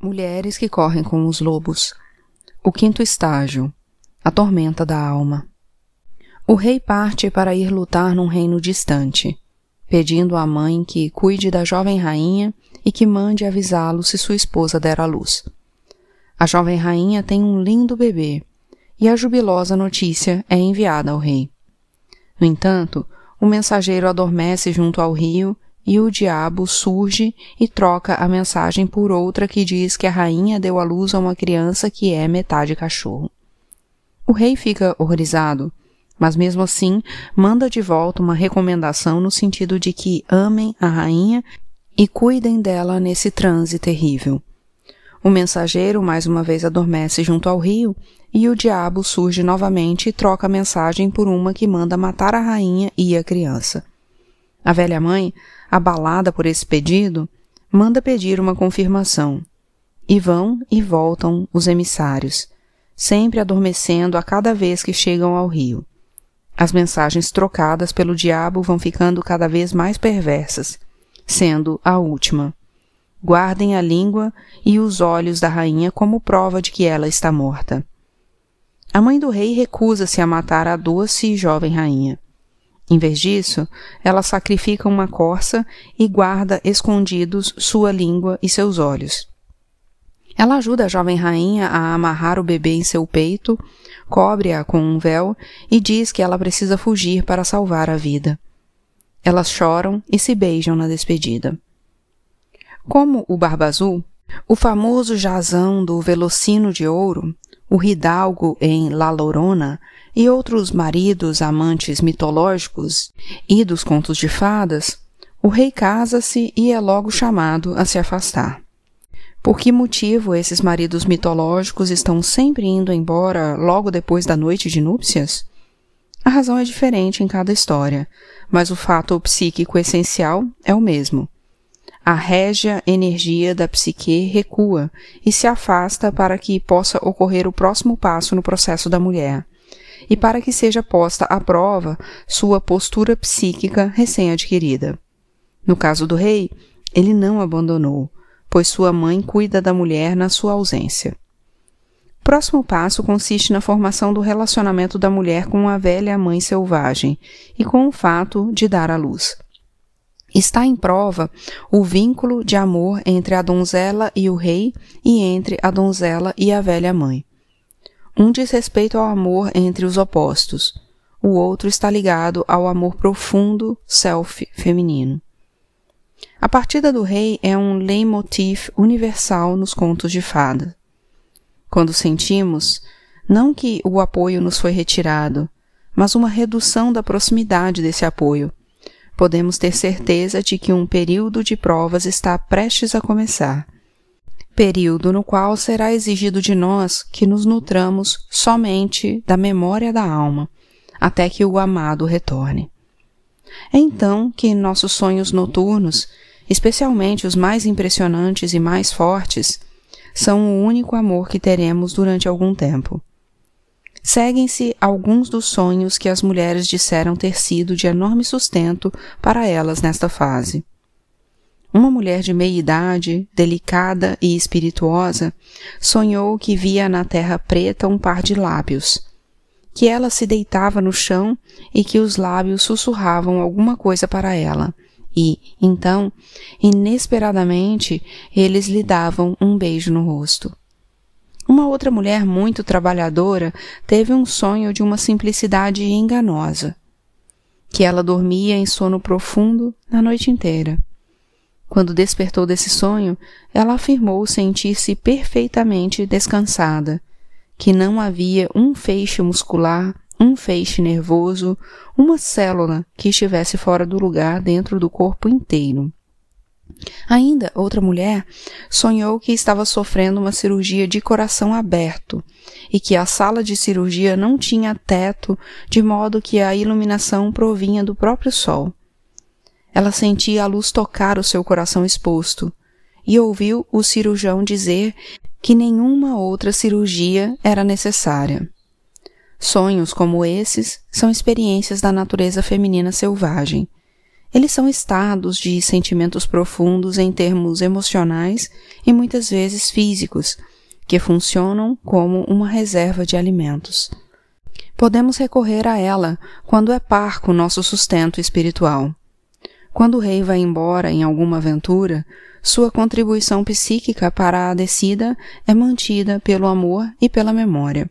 Mulheres que correm com os lobos. O quinto estágio. A tormenta da alma. O rei parte para ir lutar num reino distante, pedindo à mãe que cuide da jovem rainha e que mande avisá-lo se sua esposa der à luz. A jovem rainha tem um lindo bebê e a jubilosa notícia é enviada ao rei. No entanto, o mensageiro adormece junto ao rio e o diabo surge e troca a mensagem por outra que diz que a rainha deu à luz a uma criança que é metade cachorro. O rei fica horrorizado, mas mesmo assim manda de volta uma recomendação no sentido de que amem a rainha e cuidem dela nesse transe terrível. O mensageiro mais uma vez adormece junto ao rio e o diabo surge novamente e troca a mensagem por uma que manda matar a rainha e a criança. A velha mãe, abalada por esse pedido, manda pedir uma confirmação. E vão e voltam os emissários, sempre adormecendo a cada vez que chegam ao rio. As mensagens trocadas pelo diabo vão ficando cada vez mais perversas, sendo a última. Guardem a língua e os olhos da rainha como prova de que ela está morta. A mãe do rei recusa-se a matar a doce e jovem rainha. Em vez disso, ela sacrifica uma corça e guarda escondidos sua língua e seus olhos. Ela ajuda a jovem rainha a amarrar o bebê em seu peito, cobre-a com um véu e diz que ela precisa fugir para salvar a vida. Elas choram e se beijam na despedida. Como o Barba Azul, o famoso jazão do Velocino de Ouro, o Hidalgo em La Lorona e outros maridos amantes mitológicos e dos contos de fadas, o rei casa-se e é logo chamado a se afastar. Por que motivo esses maridos mitológicos estão sempre indo embora logo depois da noite de núpcias? A razão é diferente em cada história, mas o fato psíquico essencial é o mesmo. A régia energia da psique recua e se afasta para que possa ocorrer o próximo passo no processo da mulher, e para que seja posta à prova sua postura psíquica recém-adquirida. No caso do rei, ele não abandonou, pois sua mãe cuida da mulher na sua ausência. O próximo passo consiste na formação do relacionamento da mulher com a velha mãe selvagem e com o fato de dar à luz. Está em prova o vínculo de amor entre a donzela e o rei e entre a donzela e a velha mãe. Um diz respeito ao amor entre os opostos, o outro está ligado ao amor profundo self feminino. A partida do rei é um leitmotiv universal nos contos de fada. Quando sentimos, não que o apoio nos foi retirado, mas uma redução da proximidade desse apoio, podemos ter certeza de que um período de provas está prestes a começar período no qual será exigido de nós que nos nutramos somente da memória da alma, até que o amado retorne. É então que nossos sonhos noturnos, especialmente os mais impressionantes e mais fortes, são o único amor que teremos durante algum tempo. Seguem-se alguns dos sonhos que as mulheres disseram ter sido de enorme sustento para elas nesta fase. Uma mulher de meia idade, delicada e espirituosa, sonhou que via na terra preta um par de lábios, que ela se deitava no chão e que os lábios sussurravam alguma coisa para ela, e, então, inesperadamente, eles lhe davam um beijo no rosto. Uma outra mulher muito trabalhadora teve um sonho de uma simplicidade enganosa, que ela dormia em sono profundo na noite inteira quando despertou desse sonho, ela afirmou sentir-se perfeitamente descansada, que não havia um feixe muscular, um feixe nervoso, uma célula que estivesse fora do lugar dentro do corpo inteiro. Ainda outra mulher sonhou que estava sofrendo uma cirurgia de coração aberto e que a sala de cirurgia não tinha teto, de modo que a iluminação provinha do próprio sol. Ela sentia a luz tocar o seu coração exposto e ouviu o cirurgião dizer que nenhuma outra cirurgia era necessária. Sonhos como esses são experiências da natureza feminina selvagem, Eles são estados de sentimentos profundos em termos emocionais e muitas vezes físicos, que funcionam como uma reserva de alimentos. Podemos recorrer a ela quando é parco nosso sustento espiritual. Quando o rei vai embora em alguma aventura, sua contribuição psíquica para a descida é mantida pelo amor e pela memória.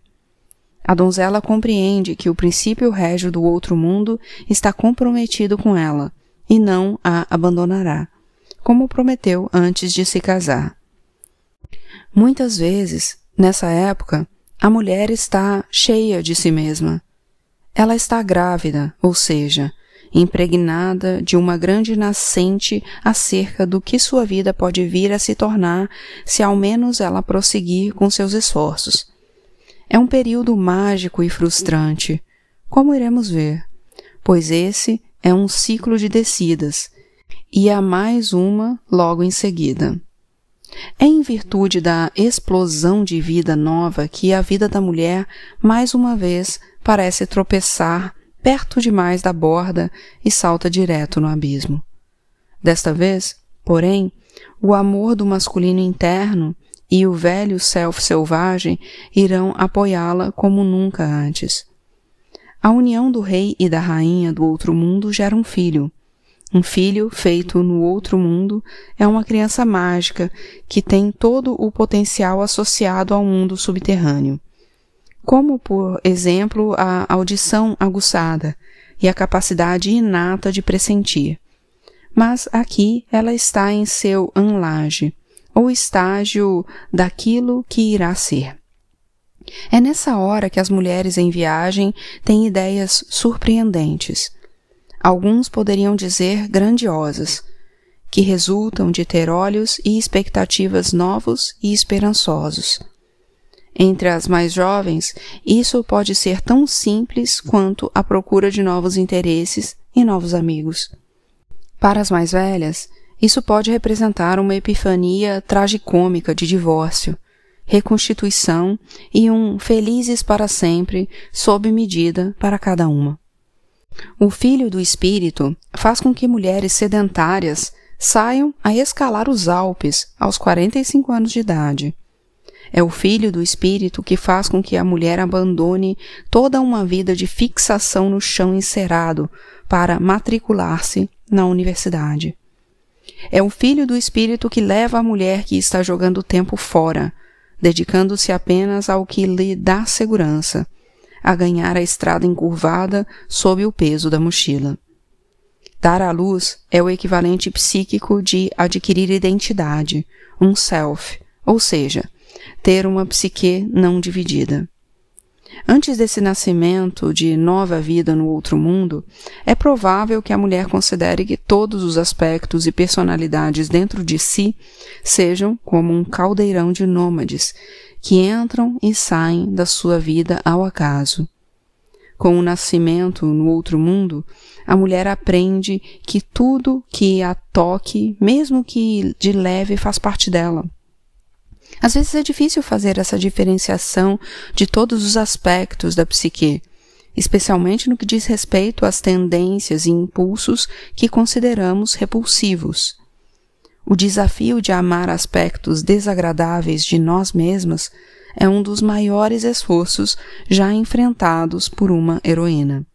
A donzela compreende que o princípio régio do outro mundo está comprometido com ela e não a abandonará, como prometeu antes de se casar. Muitas vezes, nessa época, a mulher está cheia de si mesma. Ela está grávida, ou seja, impregnada de uma grande nascente acerca do que sua vida pode vir a se tornar se ao menos ela prosseguir com seus esforços. É um período mágico e frustrante, como iremos ver, pois esse é um ciclo de descidas, e há mais uma logo em seguida. É em virtude da explosão de vida nova que a vida da mulher, mais uma vez, parece tropeçar perto demais da borda e salta direto no abismo. Desta vez, porém, o amor do masculino interno e o velho self selvagem irão apoiá-la como nunca antes. A união do rei e da rainha do outro mundo gera um filho. Um filho feito no outro mundo é uma criança mágica que tem todo o potencial associado ao mundo subterrâneo como, por exemplo, a audição aguçada e a capacidade inata de pressentir. Mas aqui ela está em seu anlage, ou estágio daquilo que irá ser. É nessa hora que as mulheres em viagem têm ideias surpreendentes. Alguns poderiam dizer grandiosas, que resultam de ter olhos e expectativas novos e esperançosos. Entre as mais jovens, isso pode ser tão simples quanto a procura de novos interesses e novos amigos. Para as mais velhas, isso pode representar uma epifania tragicômica de divórcio, reconstituição e um felizes para sempre sob medida para cada uma. O filho do espírito faz com que mulheres sedentárias saiam a escalar os Alpes aos 45 anos de idade é o filho do espírito que faz com que a mulher abandone toda uma vida de fixação no chão encerado para matricular-se na universidade. É o filho do espírito que leva a mulher que está jogando tempo fora, dedicando-se apenas ao que lhe dá segurança, a ganhar a estrada encurvada sob o peso da mochila. Dar à luz é o equivalente psíquico de adquirir identidade, um self, ou seja, ter uma psique não dividida. Antes desse nascimento de nova vida no outro mundo, é provável que a mulher considere que todos os aspectos e personalidades dentro de si sejam como um caldeirão de nômades que entram e saem da sua vida ao acaso. Com o nascimento no outro mundo, a mulher aprende que tudo que a toque, mesmo que de leve, faz parte dela às vezes é difícil fazer essa diferenciação de todos os aspectos da psique, especialmente no que diz respeito às tendências e impulsos que consideramos repulsivos. O desafio de amar aspectos desagradáveis de nós mesmas é um dos maiores esforços já enfrentados por uma heroína.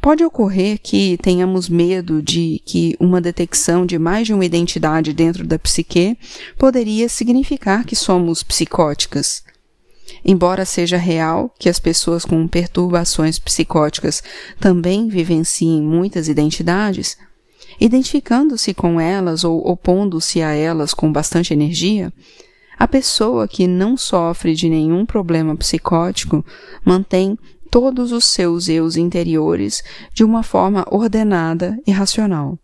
Pode ocorrer que tenhamos medo de que uma detecção de mais de uma identidade dentro da psique poderia significar que somos psicóticas. Embora seja real que as pessoas com perturbações psicóticas também vivenciem muitas identidades, identificando-se com elas ou opondo-se a elas com bastante energia, a pessoa que não sofre de nenhum problema psicótico mantém todos os seus eus interiores de uma forma ordenada e racional.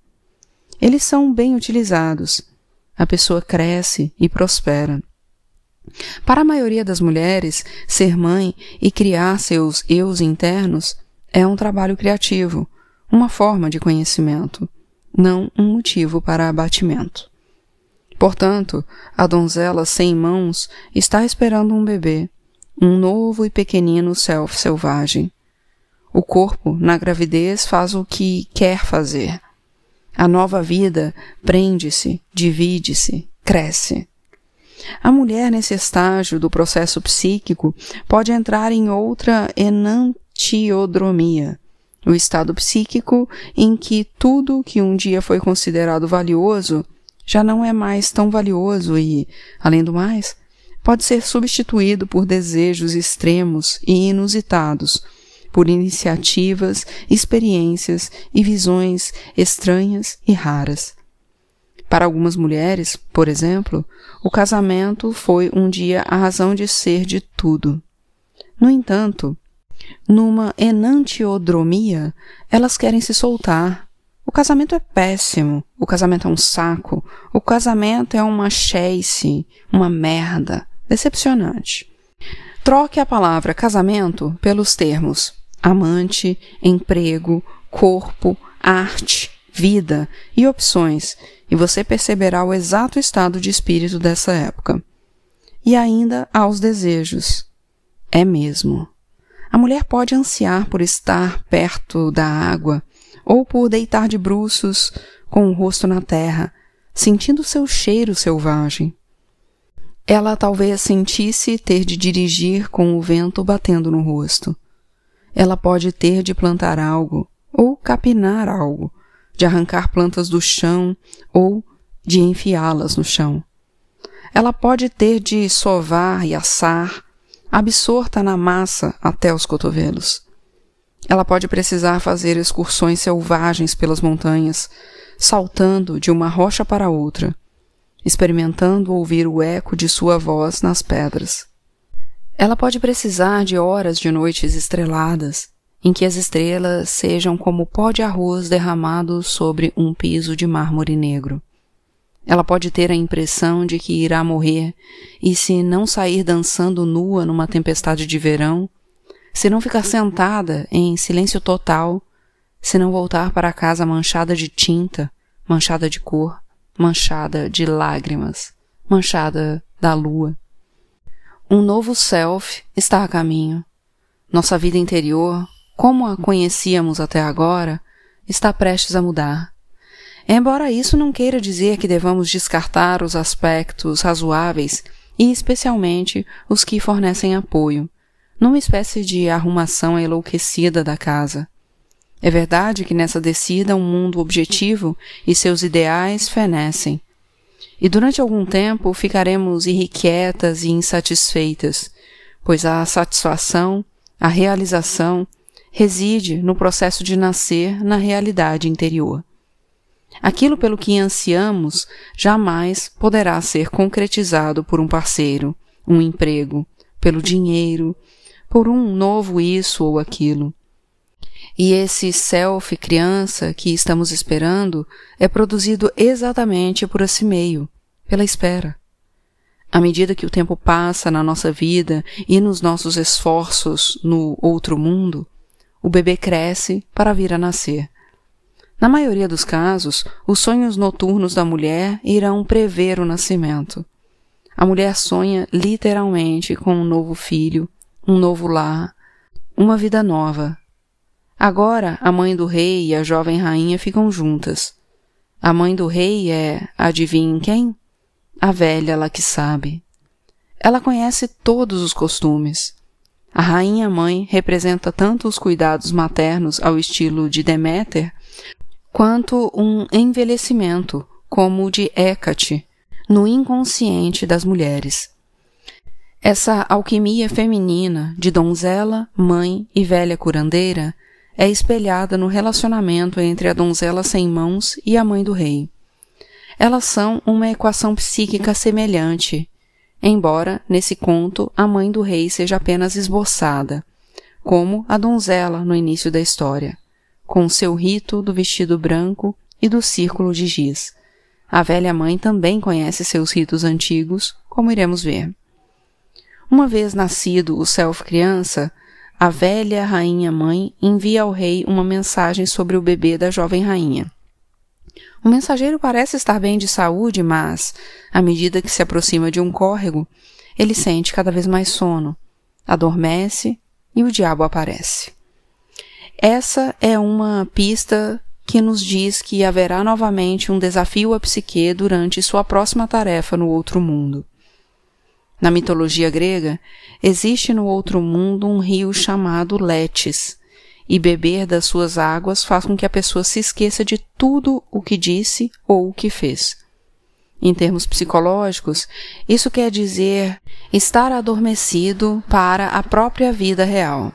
Eles são bem utilizados. A pessoa cresce e prospera. Para a maioria das mulheres, ser mãe e criar seus eus internos é um trabalho criativo, uma forma de conhecimento, não um motivo para abatimento. Portanto, a donzela sem mãos está esperando um bebê, um novo e pequenino self selvagem. O corpo, na gravidez, faz o que quer fazer. A nova vida prende-se, divide-se, cresce. A mulher, nesse estágio do processo psíquico, pode entrar em outra enantiodromia, o estado psíquico em que tudo que um dia foi considerado valioso já não é mais tão valioso e, além do mais, pode ser substituído por desejos extremos e inusitados, por iniciativas, experiências e visões estranhas e raras. Para algumas mulheres, por exemplo, o casamento foi um dia a razão de ser de tudo. No entanto, numa enantiodromia, elas querem se soltar. O casamento é péssimo, o casamento é um saco, o casamento é uma cheice, uma merda, decepcionante. Troque a palavra casamento pelos termos amante, emprego, corpo, arte, vida e opções, e você perceberá o exato estado de espírito dessa época. E ainda há os desejos. É mesmo. A mulher pode ansiar por estar perto da água, ou por deitar de bruços com o rosto na terra, sentindo seu cheiro selvagem. Ela talvez sentisse ter de dirigir com o vento batendo no rosto ela pode ter de plantar algo, ou capinar algo, de arrancar plantas do chão ou de enfiá-las no chão. Ela pode ter de sovar e assar, absorta na massa até os cotovelos. Ela pode precisar fazer excursões selvagens pelas montanhas, saltando de uma rocha para outra, experimentando ouvir o eco de sua voz nas pedras. Ela pode precisar de horas de noites estreladas, em que as estrelas sejam como pó de arroz derramado sobre um piso de mármore negro. Ela pode ter a impressão de que irá morrer, e se não sair dançando nua numa tempestade de verão, se não ficar sentada em silêncio total, se não voltar para casa manchada de tinta, manchada de cor, manchada de lágrimas, manchada da lua. Um novo self está a caminho. Nossa vida interior, como a conhecíamos até agora, está prestes a mudar. Embora isso não queira dizer que devamos descartar os aspectos razoáveis e especialmente os que fornecem apoio, numa espécie de arrumação enlouquecida da casa. É verdade que nessa descida um mundo objetivo e seus ideais fenecem, e durante algum tempo ficaremos irrequietas e insatisfeitas, pois a satisfação, a realização, reside no processo de nascer na realidade interior. Aquilo pelo que ansiamos jamais poderá ser concretizado por um parceiro, um emprego, pelo dinheiro, por um novo isso ou aquilo. E esse self criança que estamos esperando é produzido exatamente por esse meio, pela espera. À medida que o tempo passa na nossa vida e nos nossos esforços no outro mundo, o bebê cresce para vir a nascer. Na maioria dos casos, os sonhos noturnos da mulher irão prever o nascimento. A mulher sonha literalmente com um novo filho, um novo lar, uma vida nova, Agora a mãe do rei e a jovem rainha ficam juntas. A mãe do rei é, adivinhem quem? A velha lá que sabe. Ela conhece todos os costumes. A rainha mãe representa tanto os cuidados maternos ao estilo de Deméter, quanto um envelhecimento, como o de Hecate, no inconsciente das mulheres. Essa alquimia feminina de donzela, mãe e velha curandeira é espelhada no relacionamento entre a donzela sem mãos e a mãe do rei. Elas são uma equação psíquica semelhante, embora, nesse conto, a mãe do rei seja apenas esboçada, como a donzela no início da história, com seu rito do vestido branco e do círculo de giz. A velha mãe também conhece seus ritos antigos, como iremos ver. Uma vez nascido o self criança, a velha rainha mãe envia ao rei uma mensagem sobre o bebê da jovem rainha. O mensageiro parece estar bem de saúde, mas, à medida que se aproxima de um córrego, ele sente cada vez mais sono, adormece e o diabo aparece. Essa é uma pista que nos diz que haverá novamente um desafio à psique durante sua próxima tarefa no outro mundo. Na mitologia grega, existe no outro mundo um rio chamado Letes, e beber das suas águas faz com que a pessoa se esqueça de tudo o que disse ou o que fez. Em termos psicológicos, isso quer dizer estar adormecido para a própria vida real.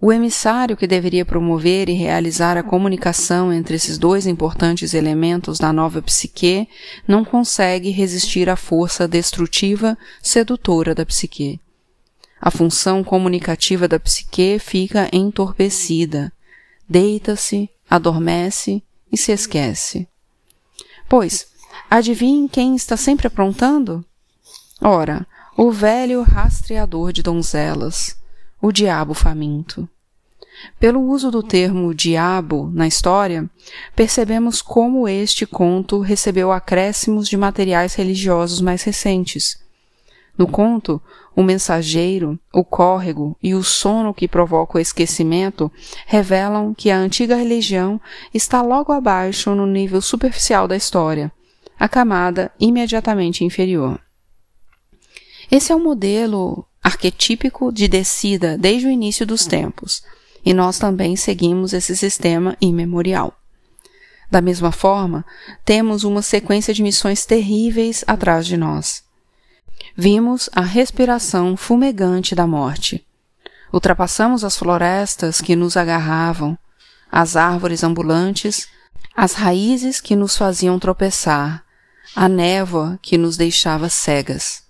O emissário que deveria promover e realizar a comunicação entre esses dois importantes elementos da nova psique não consegue resistir à força destrutiva sedutora da psique. A função comunicativa da psique fica entorpecida, deita-se, adormece e se esquece. Pois, adivinhe quem está sempre aprontando? Ora, o velho rastreador de donzelas, o diabo faminto. Pelo uso do termo diabo na história, percebemos como este conto recebeu acréscimos de materiais religiosos mais recentes. No conto, o mensageiro, o córrego e o sono que provoca o esquecimento revelam que a antiga religião está logo abaixo no nível superficial da história, a camada imediatamente inferior. Esse é o modelo arquetípico de descida desde o início dos tempos, e nós também seguimos esse sistema imemorial. Da mesma forma, temos uma sequência de missões terríveis atrás de nós. Vimos a respiração fumegante da morte. Ultrapassamos as florestas que nos agarravam, as árvores ambulantes, as raízes que nos faziam tropeçar, a névoa que nos deixava cegas.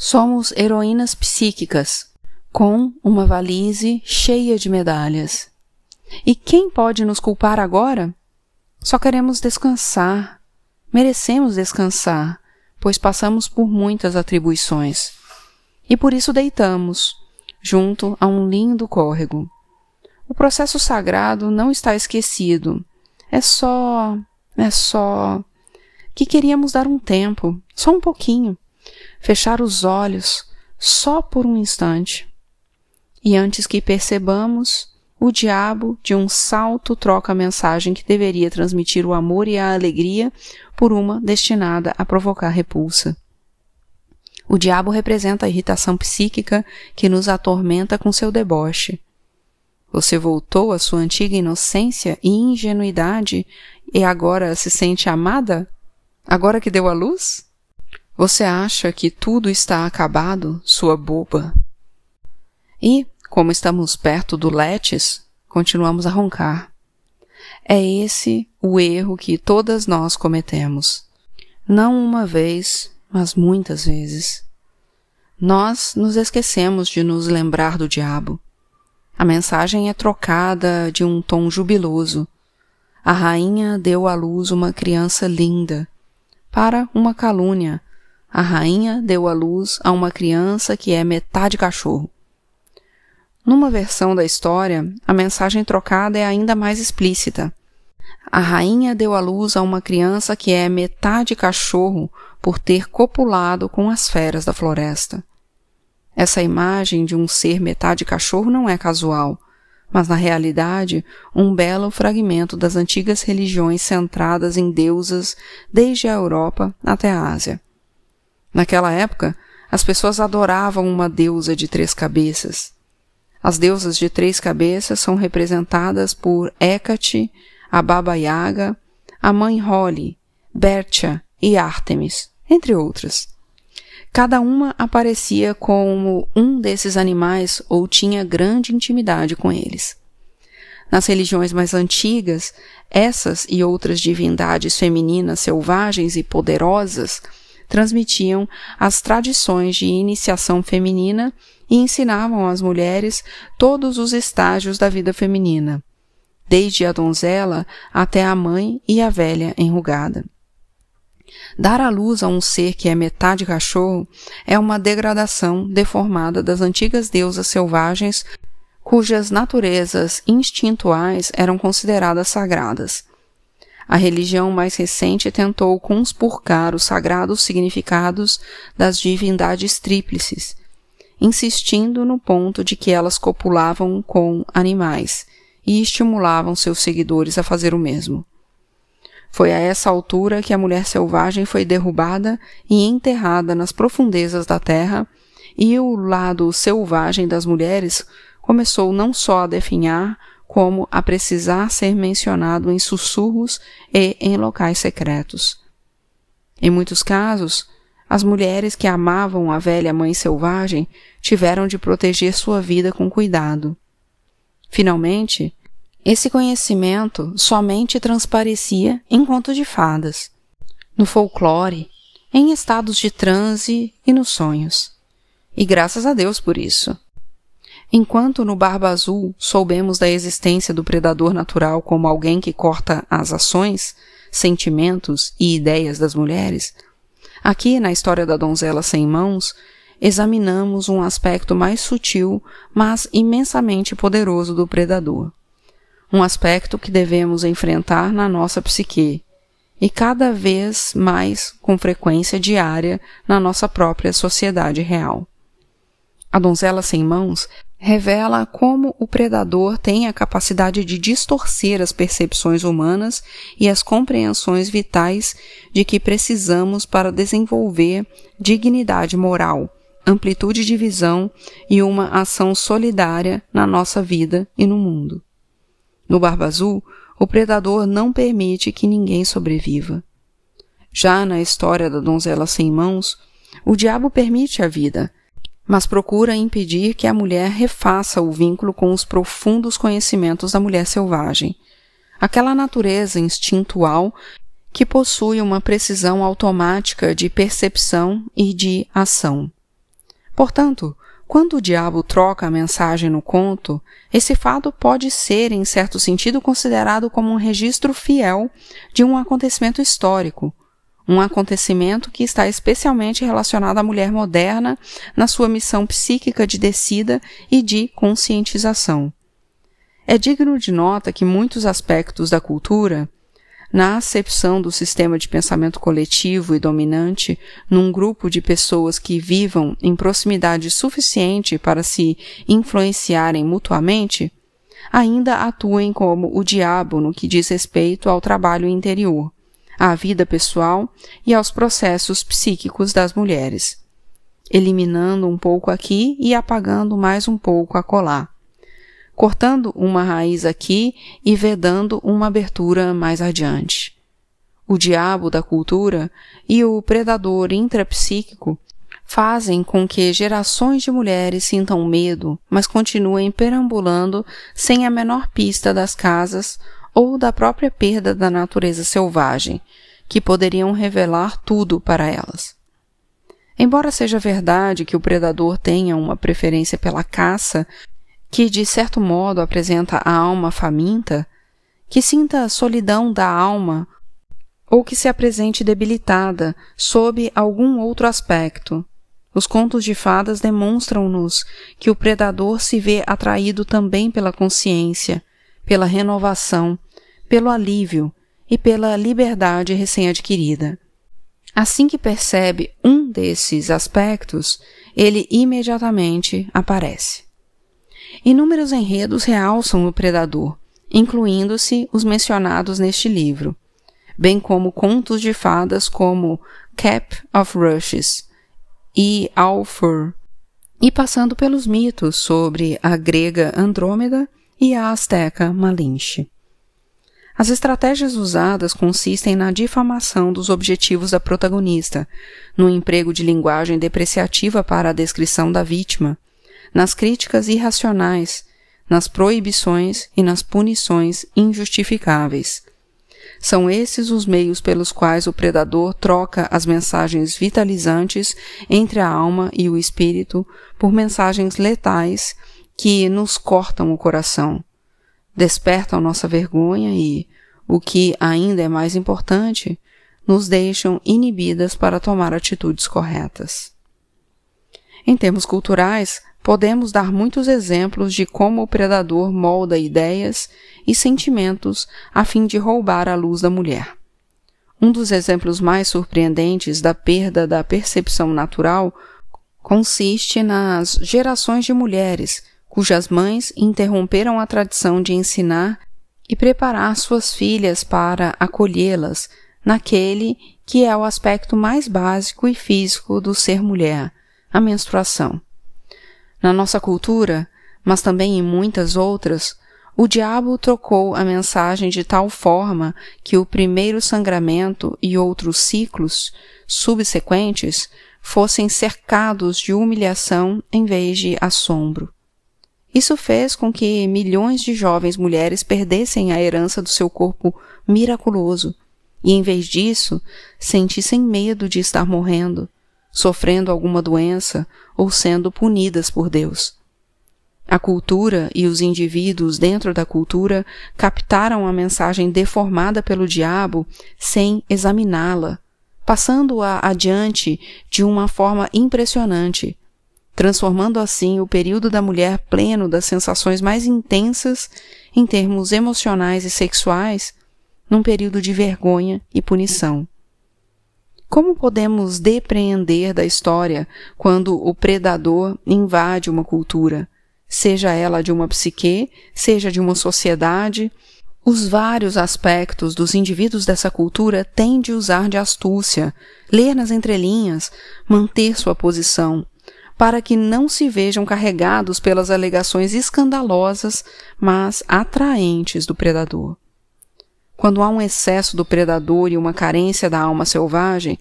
Somos heroínas psíquicas, com uma valise cheia de medalhas. E quem pode nos culpar agora? Só queremos descansar. Merecemos descansar, pois passamos por muitas atribuições. E por isso deitamos, junto a um lindo córrego. O processo sagrado não está esquecido. É só. é só. que queríamos dar um tempo, só um pouquinho fechar os olhos só por um instante. E antes que percebamos, o diabo de um salto troca a mensagem que deveria transmitir o amor e a alegria por uma destinada a provocar repulsa. O diabo representa a irritação psíquica que nos atormenta com seu deboche. Você voltou à sua antiga inocência e ingenuidade e agora se sente amada? Agora que deu a luz? Você acha que tudo está acabado, sua boba? E, como estamos perto do Letes, continuamos a roncar. É esse o erro que todas nós cometemos. Não uma vez, mas muitas vezes. Nós nos esquecemos de nos lembrar do diabo. A mensagem é trocada de um tom jubiloso. A rainha deu à luz uma criança linda, para uma calúnia a rainha deu à luz a uma criança que é metade cachorro. Numa versão da história, a mensagem trocada é ainda mais explícita. A rainha deu à luz a uma criança que é metade cachorro por ter copulado com as feras da floresta. Essa imagem de um ser metade cachorro não é casual, mas na realidade um belo fragmento das antigas religiões centradas em deusas desde a Europa até a Ásia. Naquela época, as pessoas adoravam uma deusa de três cabeças. As deusas de três cabeças são representadas por Hecate, a Baba Yaga, a Mãe Holly, Bertia e Artemis, entre outras. Cada uma aparecia como um desses animais ou tinha grande intimidade com eles. Nas religiões mais antigas, essas e outras divindades femininas selvagens e poderosas transmitiam as tradições de iniciação feminina e ensinavam às mulheres todos os estágios da vida feminina, desde a donzela até a mãe e a velha enrugada. Dar à luz a um ser que é metade cachorro é uma degradação deformada das antigas deusas selvagens cujas naturezas instintuais eram consideradas sagradas a religião mais recente tentou conspurcar os sagrados significados das divindades tríplices, insistindo no ponto de que elas copulavam com animais e estimulavam seus seguidores a fazer o mesmo. Foi a essa altura que a mulher selvagem foi derrubada e enterrada nas profundezas da terra, e o lado selvagem das mulheres começou não só a definhar, como a precisar ser mencionado em sussurros e em locais secretos. Em muitos casos, as mulheres que amavam a velha mãe selvagem tiveram de proteger sua vida com cuidado. Finalmente, esse conhecimento somente transparecia em contos de fadas, no folclore, em estados de transe e nos sonhos. E graças a Deus por isso. Enquanto no Barba Azul soubemos da existência do predador natural como alguém que corta as ações, sentimentos e ideias das mulheres, aqui na história da donzela sem mãos, examinamos um aspecto mais sutil, mas imensamente poderoso do predador. Um aspecto que devemos enfrentar na nossa psique e cada vez mais com frequência diária na nossa própria sociedade real. A donzela sem mãos revela como o predador tem a capacidade de distorcer as percepções humanas e as compreensões vitais de que precisamos para desenvolver dignidade moral, amplitude de visão e uma ação solidária na nossa vida e no mundo. No Barba Azul, o predador não permite que ninguém sobreviva. Já na história da donzela sem mãos, o diabo permite a vida, mas procura impedir que a mulher refaça o vínculo com os profundos conhecimentos da mulher selvagem, aquela natureza instintual que possui uma precisão automática de percepção e de ação. Portanto, quando o diabo troca a mensagem no conto, esse fato pode ser, em certo sentido, considerado como um registro fiel de um acontecimento histórico, um acontecimento que está especialmente relacionado à mulher moderna na sua missão psíquica de descida e de conscientização. É digno de nota que muitos aspectos da cultura, na acepção do sistema de pensamento coletivo e dominante num grupo de pessoas que vivam em proximidade suficiente para se influenciarem mutuamente, ainda atuem como o diabo no que diz respeito ao trabalho interior à vida pessoal e aos processos psíquicos das mulheres, eliminando um pouco aqui e apagando mais um pouco acolá, cortando uma raiz aqui e vedando uma abertura mais adiante. O diabo da cultura e o predador intrapsíquico fazem com que gerações de mulheres sintam medo, mas continuem perambulando sem a menor pista das casas ou da própria perda da natureza selvagem, que poderiam revelar tudo para elas. Embora seja verdade que o predador tenha uma preferência pela caça, que de certo modo apresenta a alma faminta, que sinta a solidão da alma ou que se apresente debilitada sob algum outro aspecto. Os contos de fadas demonstram-nos que o predador se vê atraído também pela consciência, pela renovação pelo alívio e pela liberdade recém-adquirida. Assim que percebe um desses aspectos, ele imediatamente aparece. Inúmeros enredos realçam o predador, incluindo-se os mencionados neste livro, bem como contos de fadas como Cap of Rushes e Alfur, e passando pelos mitos sobre a grega Andrômeda e a asteca Malinche. As estratégias usadas consistem na difamação dos objetivos da protagonista, no emprego de linguagem depreciativa para a descrição da vítima, nas críticas irracionais, nas proibições e nas punições injustificáveis. São esses os meios pelos quais o predador troca as mensagens vitalizantes entre a alma e o espírito por mensagens letais que nos cortam o coração despertam nossa vergonha e, o que ainda é mais importante, nos deixam inibidas para tomar atitudes corretas. Em termos culturais, podemos dar muitos exemplos de como o predador molda ideias e sentimentos a fim de roubar a luz da mulher. Um dos exemplos mais surpreendentes da perda da percepção natural consiste nas gerações de mulheres cujas mães interromperam a tradição de ensinar e preparar suas filhas para acolhê-las naquele que é o aspecto mais básico e físico do ser mulher, a menstruação. Na nossa cultura, mas também em muitas outras, o diabo trocou a mensagem de tal forma que o primeiro sangramento e outros ciclos subsequentes fossem cercados de humilhação em vez de assombro. Isso fez com que milhões de jovens mulheres perdessem a herança do seu corpo miraculoso e, em vez disso, sentissem medo de estar morrendo, sofrendo alguma doença ou sendo punidas por Deus. A cultura e os indivíduos dentro da cultura captaram a mensagem deformada pelo diabo sem examiná-la, passando-a adiante de uma forma impressionante, transformando assim o período da mulher pleno das sensações mais intensas em termos emocionais e sexuais num período de vergonha e punição. Como podemos depreender da história quando o predador invade uma cultura? seja ela de uma psique, seja de uma sociedade, os vários aspectos dos indivíduos dessa cultura têm de usar de astúcia, ler nas entrelinhas, manter sua posição, para que não se vejam carregados pelas alegações escandalosas, mas atraentes do predador. Quando há um excesso do predador e uma carência da alma selvagem,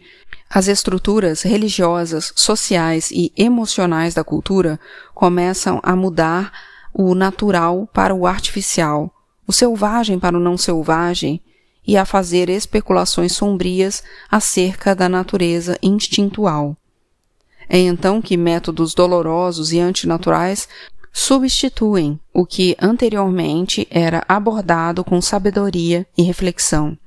as estruturas religiosas, sociais e emocionais da cultura começam a mudar o natural para o artificial, o selvagem para o não selvagem e a fazer especulações sombrias acerca da natureza instintual. É então que métodos dolorosos e antinaturais substituem o que anteriormente era abordado com sabedoria e reflexão.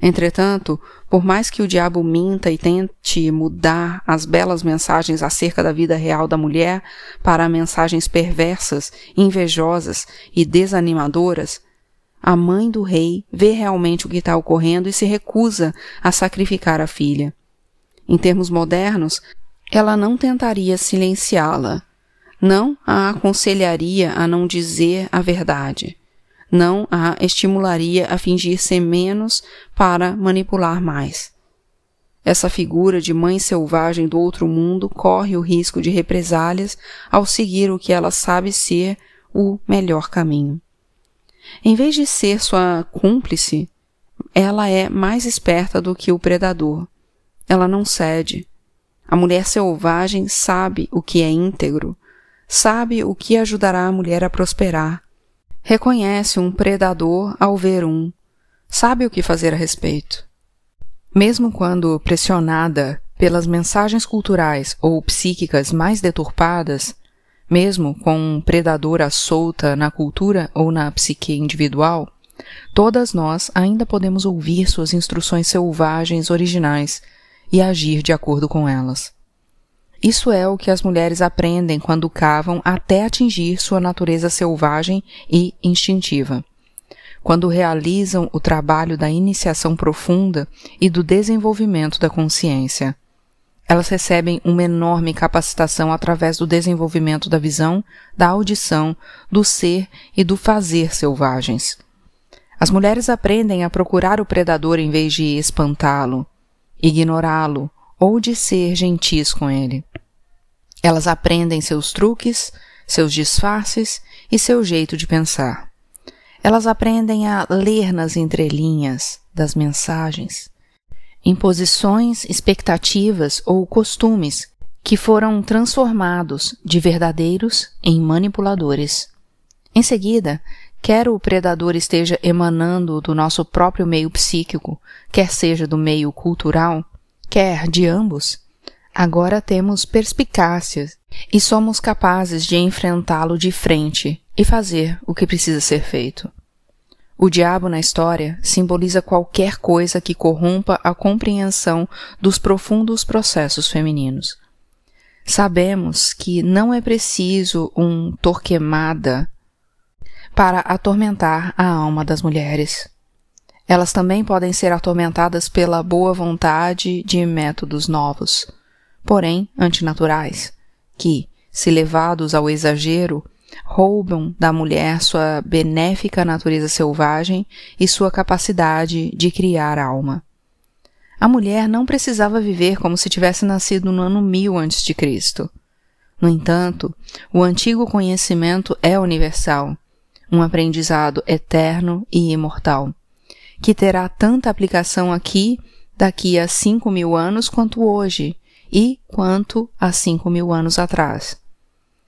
Entretanto, por mais que o diabo minta e tente mudar as belas mensagens acerca da vida real da mulher para mensagens perversas, invejosas e desanimadoras, a mãe do rei vê realmente o que está ocorrendo e se recusa a sacrificar a filha. Em termos modernos, ela não tentaria silenciá-la, não a aconselharia a não dizer a verdade. Não a estimularia a fingir ser menos para manipular mais. Essa figura de mãe selvagem do outro mundo corre o risco de represálias ao seguir o que ela sabe ser o melhor caminho. Em vez de ser sua cúmplice, ela é mais esperta do que o predador. Ela não cede. A mulher selvagem sabe o que é íntegro, sabe o que ajudará a mulher a prosperar. Reconhece um predador ao ver um, sabe o que fazer a respeito. Mesmo quando pressionada pelas mensagens culturais ou psíquicas mais deturpadas, mesmo com um predador à solta na cultura ou na psique individual, todas nós ainda podemos ouvir suas instruções selvagens originais e agir de acordo com elas. Isso é o que as mulheres aprendem quando cavam até atingir sua natureza selvagem e instintiva. Quando realizam o trabalho da iniciação profunda e do desenvolvimento da consciência. Elas recebem uma enorme capacitação através do desenvolvimento da visão, da audição, do ser e do fazer selvagens. As mulheres aprendem a procurar o predador em vez de espantá-lo, ignorá-lo ou de ser gentis com ele. Elas aprendem seus truques, seus disfarces e seu jeito de pensar. Elas aprendem a ler nas entrelinhas das mensagens, imposições, expectativas ou costumes que foram transformados de verdadeiros em manipuladores. Em seguida, quer o predador esteja emanando do nosso próprio meio psíquico, quer seja do meio cultural, quer de ambos, agora temos perspicácias e somos capazes de enfrentá-lo de frente e fazer o que precisa ser feito. O diabo na história simboliza qualquer coisa que corrompa a compreensão dos profundos processos femininos. Sabemos que não é preciso um torquemada para atormentar a alma das mulheres. Elas também podem ser atormentadas pela boa vontade de métodos novos, porém antinaturais, que, se levados ao exagero, roubam da mulher sua benéfica natureza selvagem e sua capacidade de criar alma. A mulher não precisava viver como se tivesse nascido no ano mil antes de Cristo. No entanto, o antigo conhecimento é universal, um aprendizado eterno e imortal, que terá tanta aplicação aqui, daqui a cinco mil anos, quanto hoje, e quanto há cinco mil anos atrás.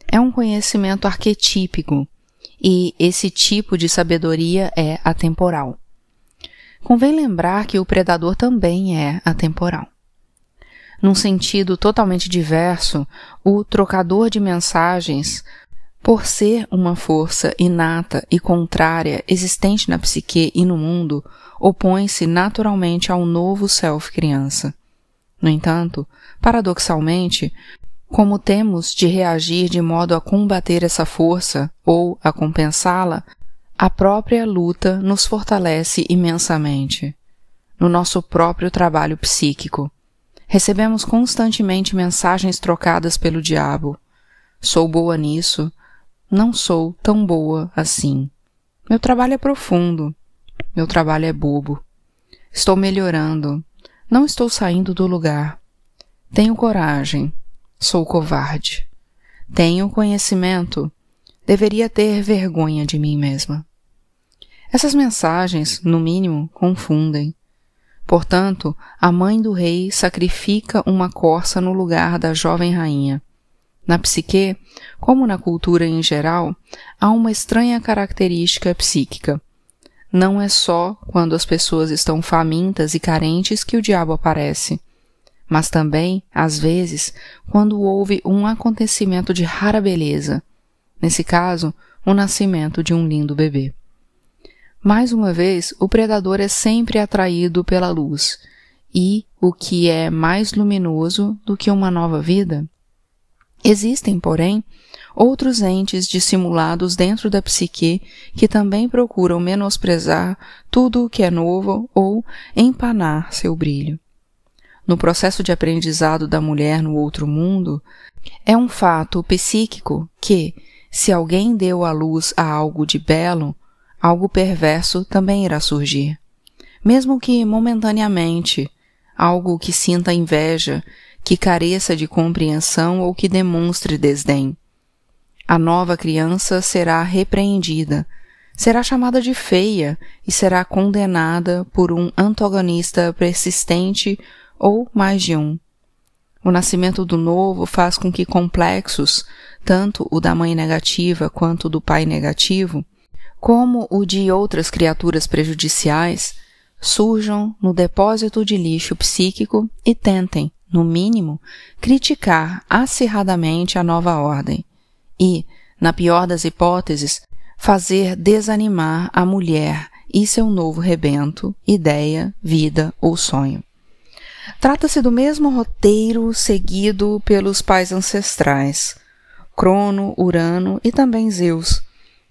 É um conhecimento arquetípico, e esse tipo de sabedoria é atemporal. Convém lembrar que o predador também é atemporal. Num sentido totalmente diverso, o trocador de mensagens, por ser uma força inata e contrária existente na psique e no mundo, opõe-se naturalmente ao novo self-criança. No entanto, paradoxalmente, como temos de reagir de modo a combater essa força ou a compensá-la, a própria luta nos fortalece imensamente. No nosso próprio trabalho psíquico, recebemos constantemente mensagens trocadas pelo diabo. Sou boa nisso, não sou tão boa assim. Meu trabalho é profundo, meu trabalho é bobo. Estou melhorando, não estou saindo do lugar. Tenho coragem, sou covarde. Tenho conhecimento, Deveria ter vergonha de mim mesma. Essas mensagens, no mínimo, confundem. Portanto, a mãe do rei sacrifica uma corça no lugar da jovem rainha. Na psique, como na cultura em geral, há uma estranha característica psíquica. Não é só quando as pessoas estão famintas e carentes que o diabo aparece, mas também, às vezes, quando houve um acontecimento de rara beleza, nesse caso, o nascimento de um lindo bebê. Mais uma vez, o predador é sempre atraído pela luz, e o que é mais luminoso do que uma nova vida? Existem, porém, outros entes dissimulados dentro da psique que também procuram menosprezar tudo o que é novo ou empanar seu brilho. No processo de aprendizado da mulher no outro mundo, é um fato psíquico que, se alguém deu à luz a algo de belo, algo perverso também irá surgir. Mesmo que momentaneamente, algo que sinta inveja, que careça de compreensão ou que demonstre desdém. A nova criança será repreendida, será chamada de feia e será condenada por um antagonista persistente ou mais de um. O nascimento do novo faz com que complexos, tanto o da mãe negativa quanto do pai negativo, como o de outras criaturas prejudiciais, surjam no depósito de lixo psíquico e tentem, no mínimo, criticar acirradamente a nova ordem e, na pior das hipóteses, fazer desanimar a mulher e seu novo rebento, ideia, vida ou sonho. Trata-se do mesmo roteiro seguido pelos pais ancestrais, Crono, Urano e também Zeus,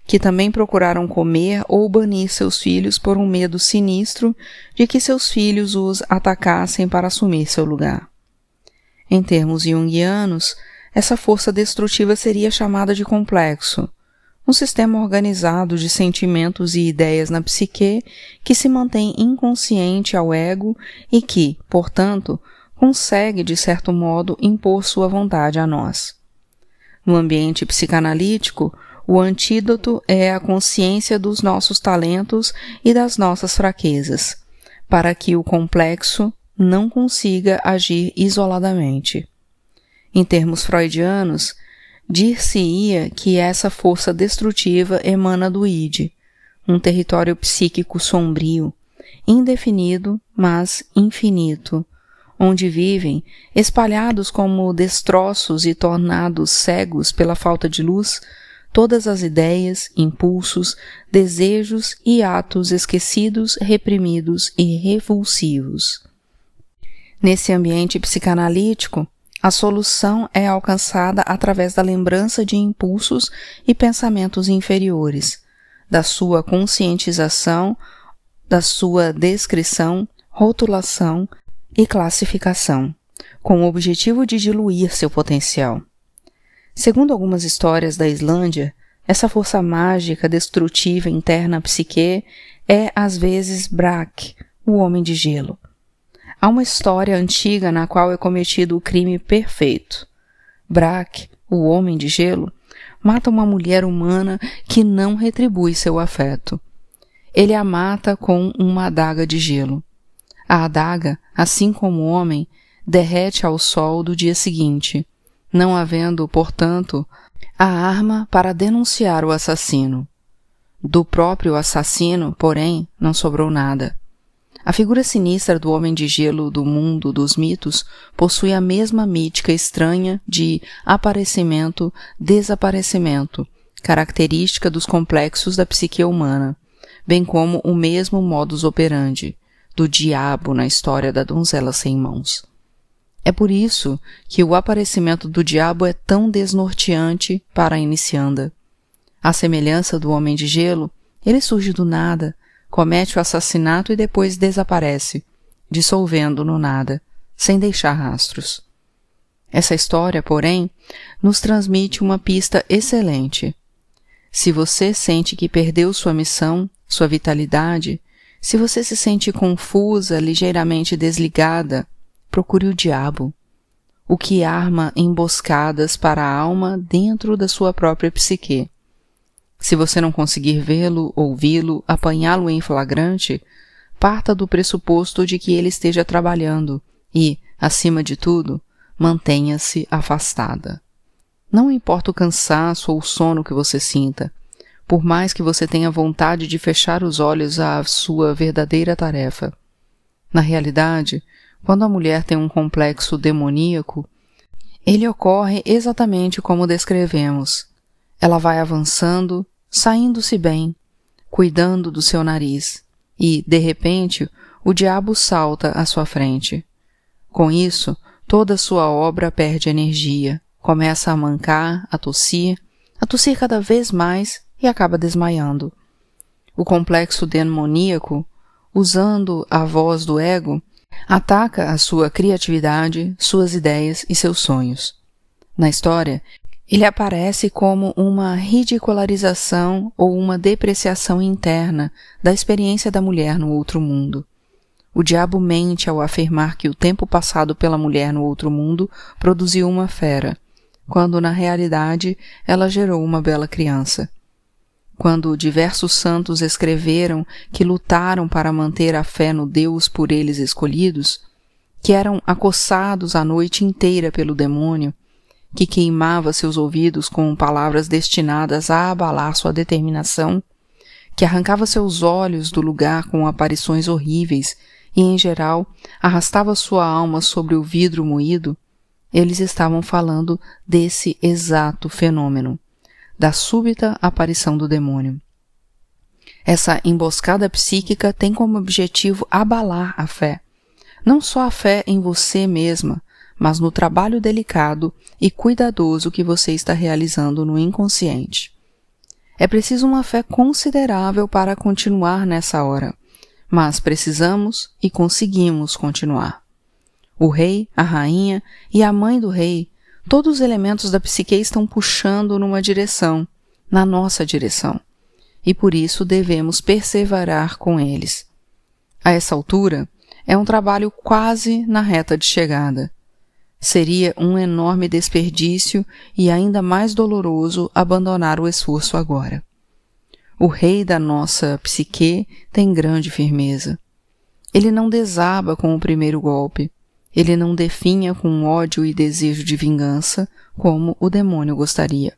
que também procuraram comer ou banir seus filhos por um medo sinistro de que seus filhos os atacassem para assumir seu lugar. Em termos junguianos, essa força destrutiva seria chamada de complexo, um sistema organizado de sentimentos e ideias na psique que se mantém inconsciente ao ego e que, portanto, consegue, de certo modo, impor sua vontade a nós. No ambiente psicanalítico, o antídoto é a consciência dos nossos talentos e das nossas fraquezas, para que o complexo não consiga agir isoladamente. Em termos freudianos, dir-se-ia que essa força destrutiva emana do id, um território psíquico sombrio, indefinido, mas infinito, onde vivem, espalhados como destroços e tornados cegos pela falta de luz, todas as ideias, impulsos, desejos e atos esquecidos, reprimidos e revulsivos. Nesse ambiente psicanalítico, a solução é alcançada através da lembrança de impulsos e pensamentos inferiores, da sua conscientização, da sua descrição, rotulação e classificação, com o objetivo de diluir seu potencial. Segundo algumas histórias da Islândia, essa força mágica destrutiva interna à psique é às vezes Braque, o homem de gelo. Há uma história antiga na qual é cometido o crime perfeito. Braque, o homem de gelo, mata uma mulher humana que não retribui seu afeto. Ele a mata com uma adaga de gelo. A adaga, assim como o homem, derrete ao sol do dia seguinte, não havendo, portanto, a arma para denunciar o assassino. Do próprio assassino, porém, não sobrou nada. A figura sinistra do homem de gelo do mundo dos mitos possui a mesma mítica estranha de aparecimento-desaparecimento, característica dos complexos da psique humana, bem como o mesmo modus operandi do diabo na história da donzela sem mãos. É por isso que o aparecimento do diabo é tão desnorteante para a inicianda. À semelhança do homem de gelo, ele surge do nada, comete o assassinato e depois desaparece, dissolvendo no nada, sem deixar rastros. Essa história, porém, nos transmite uma pista excelente. Se você sente que perdeu sua missão, sua vitalidade, se você se sente confusa, ligeiramente desligada, procure o diabo, o que arma emboscadas para a alma dentro da sua própria psique. Se você não conseguir vê-lo, ouvi-lo, apanhá-lo em flagrante, parta do pressuposto de que ele esteja trabalhando e, acima de tudo, mantenha-se afastada. Não importa o cansaço ou o sono que você sinta, por mais que você tenha vontade de fechar os olhos à sua verdadeira tarefa. Na realidade, quando a mulher tem um complexo demoníaco, ele ocorre exatamente como descrevemos. Ela vai avançando, saindo-se bem, cuidando do seu nariz, e, de repente, o diabo salta à sua frente. Com isso, toda sua obra perde energia, começa a mancar, a tossir, a tossir cada vez mais e acaba desmaiando. O complexo demoníaco, usando a voz do ego, ataca a sua criatividade, suas ideias e seus sonhos. Na história, ele aparece como uma ridicularização ou uma depreciação interna da experiência da mulher no outro mundo. O diabo mente ao afirmar que o tempo passado pela mulher no outro mundo produziu uma fera, quando na realidade ela gerou uma bela criança. Quando diversos santos escreveram que lutaram para manter a fé no Deus por eles escolhidos, que eram acossados a noite inteira pelo demônio, que queimava seus ouvidos com palavras destinadas a abalar sua determinação, que arrancava seus olhos do lugar com aparições horríveis e, em geral, arrastava sua alma sobre o vidro moído, eles estavam falando desse exato fenômeno, da súbita aparição do demônio. Essa emboscada psíquica tem como objetivo abalar a fé, não só a fé em você mesma, mas no trabalho delicado e cuidadoso que você está realizando no inconsciente. É preciso uma fé considerável para continuar nessa hora, mas precisamos e conseguimos continuar. O rei, a rainha e a mãe do rei, todos os elementos da psique estão puxando numa direção, na nossa direção, e por isso devemos perseverar com eles. A essa altura, é um trabalho quase na reta de chegada. Seria um enorme desperdício e ainda mais doloroso abandonar o esforço agora. O rei da nossa psique tem grande firmeza. Ele não desaba com o primeiro golpe. Ele não definha com ódio e desejo de vingança, como o demônio gostaria.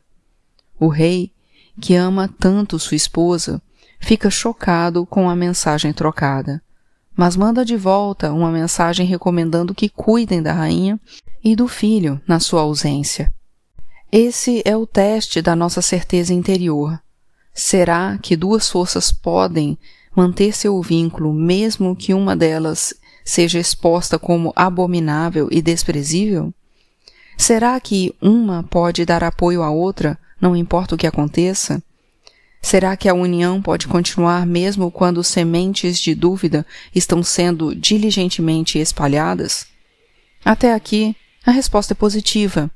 O rei, que ama tanto sua esposa, fica chocado com a mensagem trocada, mas manda de volta uma mensagem recomendando que cuidem da rainha e do filho na sua ausência. Esse é o teste da nossa certeza interior. Será que duas forças podem manter seu vínculo mesmo que uma delas seja exposta como abominável e desprezível? Será que uma pode dar apoio à outra, não importa o que aconteça? Será que a união pode continuar mesmo quando sementes de dúvida estão sendo diligentemente espalhadas? Até aqui, a resposta é positiva.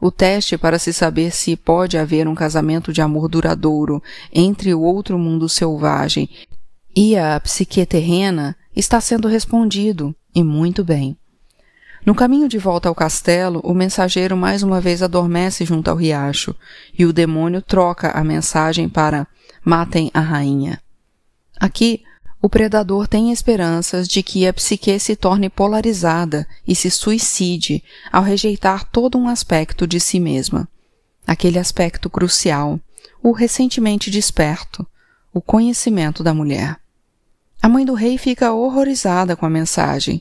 o teste para se saber se pode haver um casamento de amor duradouro entre o outro mundo selvagem e a psique terrena está sendo respondido, e muito bem. No caminho de volta ao castelo, o mensageiro mais uma vez adormece junto ao riacho, e o demônio troca a mensagem para matem a rainha. Aqui, o predador tem esperanças de que a psique se torne polarizada e se suicide ao rejeitar todo um aspecto de si mesma. Aquele aspecto crucial, o recentemente desperto, o conhecimento da mulher. A mãe do rei fica horrorizada com a mensagem,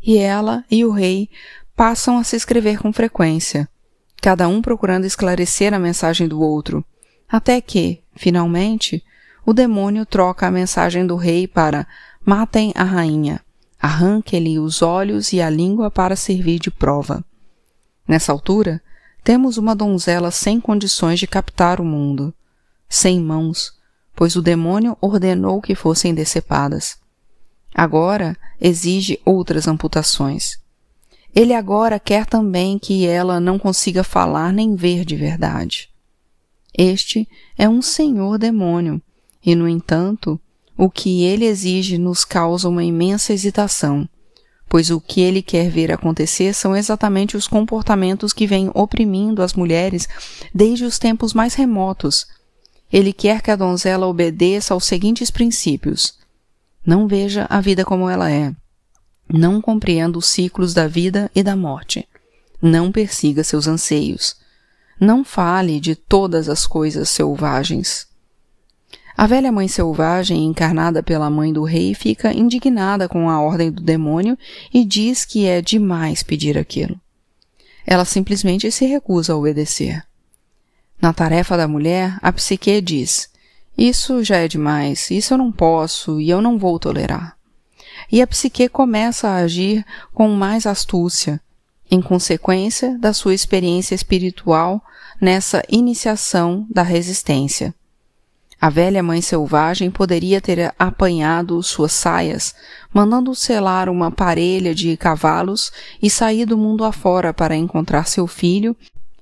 e ela e o rei passam a se escrever com frequência, cada um procurando esclarecer a mensagem do outro, até que, finalmente, o demônio troca a mensagem do rei para matem a rainha, arranque-lhe os olhos e a língua para servir de prova. Nessa altura, temos uma donzela sem condições de captar o mundo, sem mãos, pois o demônio ordenou que fossem decepadas. Agora exige outras amputações. Ele agora quer também que ela não consiga falar nem ver de verdade. Este é um senhor demônio e, no entanto, o que ele exige nos causa uma imensa hesitação, pois o que ele quer ver acontecer são exatamente os comportamentos que vêm oprimindo as mulheres desde os tempos mais remotos. Ele quer que a donzela obedeça aos seguintes princípios: não veja a vida como ela é. Não compreenda os ciclos da vida e da morte. Não persiga seus anseios. Não fale de todas as coisas selvagens. A velha mãe selvagem, encarnada pela mãe do rei, fica indignada com a ordem do demônio e diz que é demais pedir aquilo. Ela simplesmente se recusa a obedecer. Na tarefa da mulher, a psique diz: Isso já é demais, isso eu não posso e eu não vou tolerar. E a psique começa a agir com mais astúcia, em consequência da sua experiência espiritual nessa iniciação da resistência. A velha mãe selvagem poderia ter apanhado suas saias, mandando selar uma parelha de cavalos e sair do mundo afora para encontrar seu filho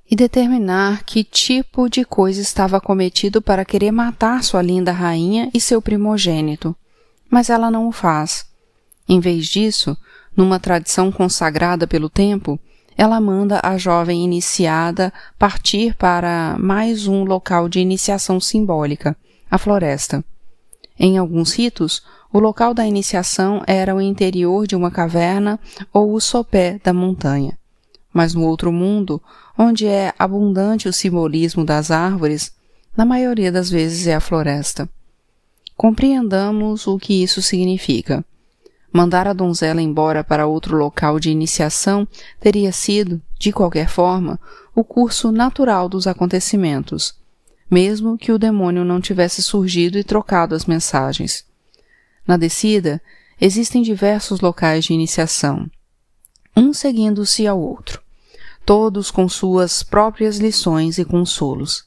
e determinar que tipo de coisa estava cometido para querer matar sua linda rainha e seu primogênito. Mas ela não o faz. Em vez disso, numa tradição consagrada pelo tempo, ela manda a jovem iniciada partir para mais um local de iniciação simbólica, a floresta. Em alguns ritos, o local da iniciação era o interior de uma caverna ou o sopé da montanha. Mas no outro mundo, onde é abundante o simbolismo das árvores, na maioria das vezes é a floresta. Compreendamos o que isso significa. Mandar a donzela embora para outro local de iniciação teria sido, de qualquer forma, o curso natural dos acontecimentos, mesmo que o demônio não tivesse surgido e trocado as mensagens. Na descida, existem diversos locais de iniciação, um seguindo-se ao outro, todos com suas próprias lições e consolos.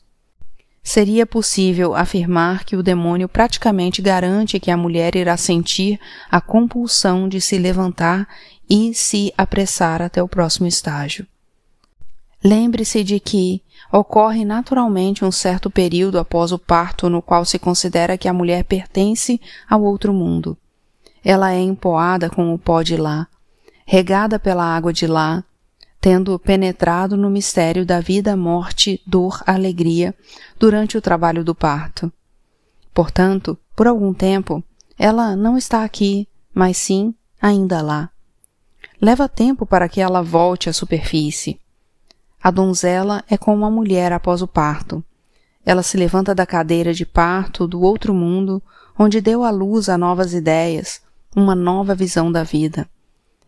Seria possível afirmar que o demônio praticamente garante que a mulher irá sentir a compulsão de se levantar e se apressar até o próximo estágio. Lembre-se de que ocorre naturalmente um certo período após o parto no qual se considera que a mulher pertence ao outro mundo. Ela é empoada com o pó de lá, regada pela água de lá, tendo penetrado no mistério da vida, morte, dor, alegria durante o trabalho do parto. Portanto, por algum tempo, ela não está aqui, mas sim ainda lá. Leva tempo para que ela volte à superfície. A donzela é como uma mulher após o parto. Ela se levanta da cadeira de parto do outro mundo, onde deu à luz a novas ideias, uma nova visão da vida.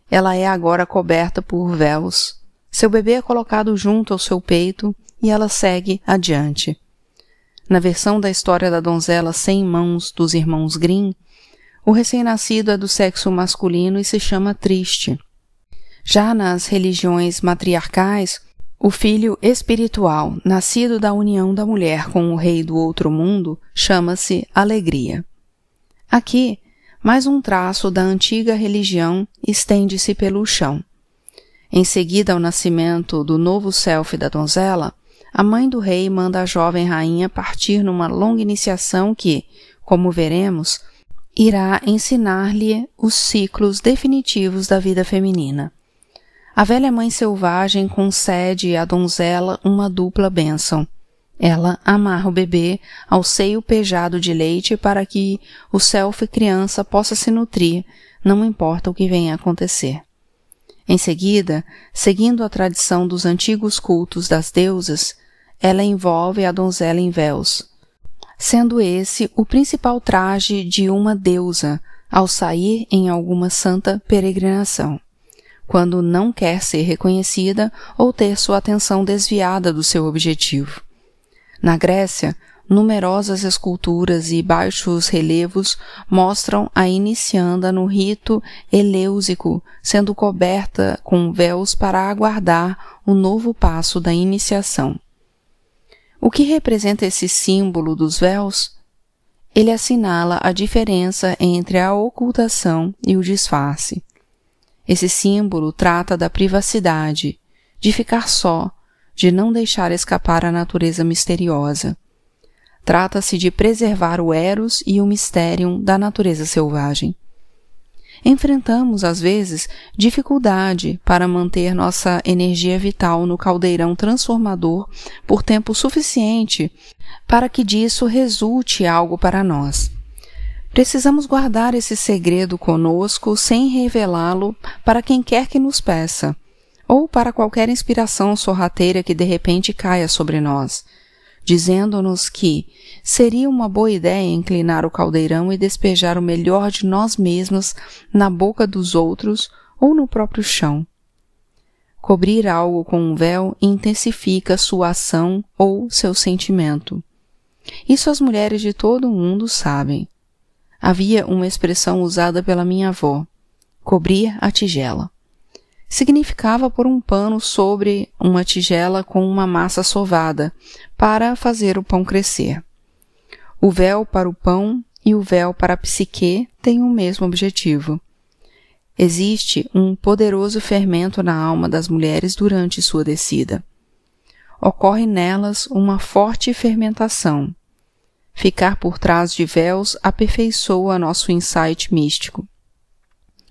Ela é agora coberta por véus. Seu bebê é colocado junto ao seu peito e ela segue adiante. Na versão da história da donzela sem mãos dos irmãos Grimm, o recém-nascido é do sexo masculino e se chama Triste. Já nas religiões matriarcais, o filho espiritual, nascido da união da mulher com o rei do outro mundo, chama-se alegria. Aqui, mais um traço da antiga religião estende-se pelo chão. Em seguida ao nascimento do novo self da donzela, a mãe do rei manda a jovem rainha partir numa longa iniciação que, como veremos, irá ensinar-lhe os ciclos definitivos da vida feminina. A velha mãe selvagem concede à donzela uma dupla bênção. Ela amarra o bebê ao seio pejado de leite para que o self criança possa se nutrir, não importa o que venha a acontecer. Em seguida, seguindo a tradição dos antigos cultos das deusas, ela envolve a donzela em véus, sendo esse o principal traje de uma deusa ao sair em alguma santa peregrinação, quando não quer ser reconhecida ou ter sua atenção desviada do seu objetivo. Na Grécia, numerosas esculturas e baixos relevos mostram a inicianda no rito eleusico, sendo coberta com véus para aguardar o novo passo da iniciação. O que representa esse símbolo dos véus? Ele assinala a diferença entre a ocultação e o disfarce. Esse símbolo trata da privacidade, de ficar só, de não deixar escapar a natureza misteriosa. Trata-se de preservar o eros e o mistério da natureza selvagem enfrentamos, às vezes, dificuldade para manter nossa energia vital no caldeirão transformador por tempo suficiente para que disso resulte algo para nós. Precisamos guardar esse segredo conosco sem revelá-lo para quem quer que nos peça, ou para qualquer inspiração sorrateira que de repente caia sobre nós dizendo-nos que seria uma boa ideia inclinar o caldeirão e despejar o melhor de nós mesmos na boca dos outros ou no próprio chão. Cobrir algo com um véu intensifica sua ação ou seu sentimento. Isso as mulheres de todo o mundo sabem. Havia uma expressão usada pela minha avó: cobrir a tigela significava pôr um pano sobre uma tigela com uma massa sovada para fazer o pão crescer. O véu para o pão e o véu para a psique têm o mesmo objetivo. Existe um poderoso fermento na alma das mulheres durante sua descida. Ocorre nelas uma forte fermentação. Ficar por trás de véus aperfeiçoa nosso insight místico.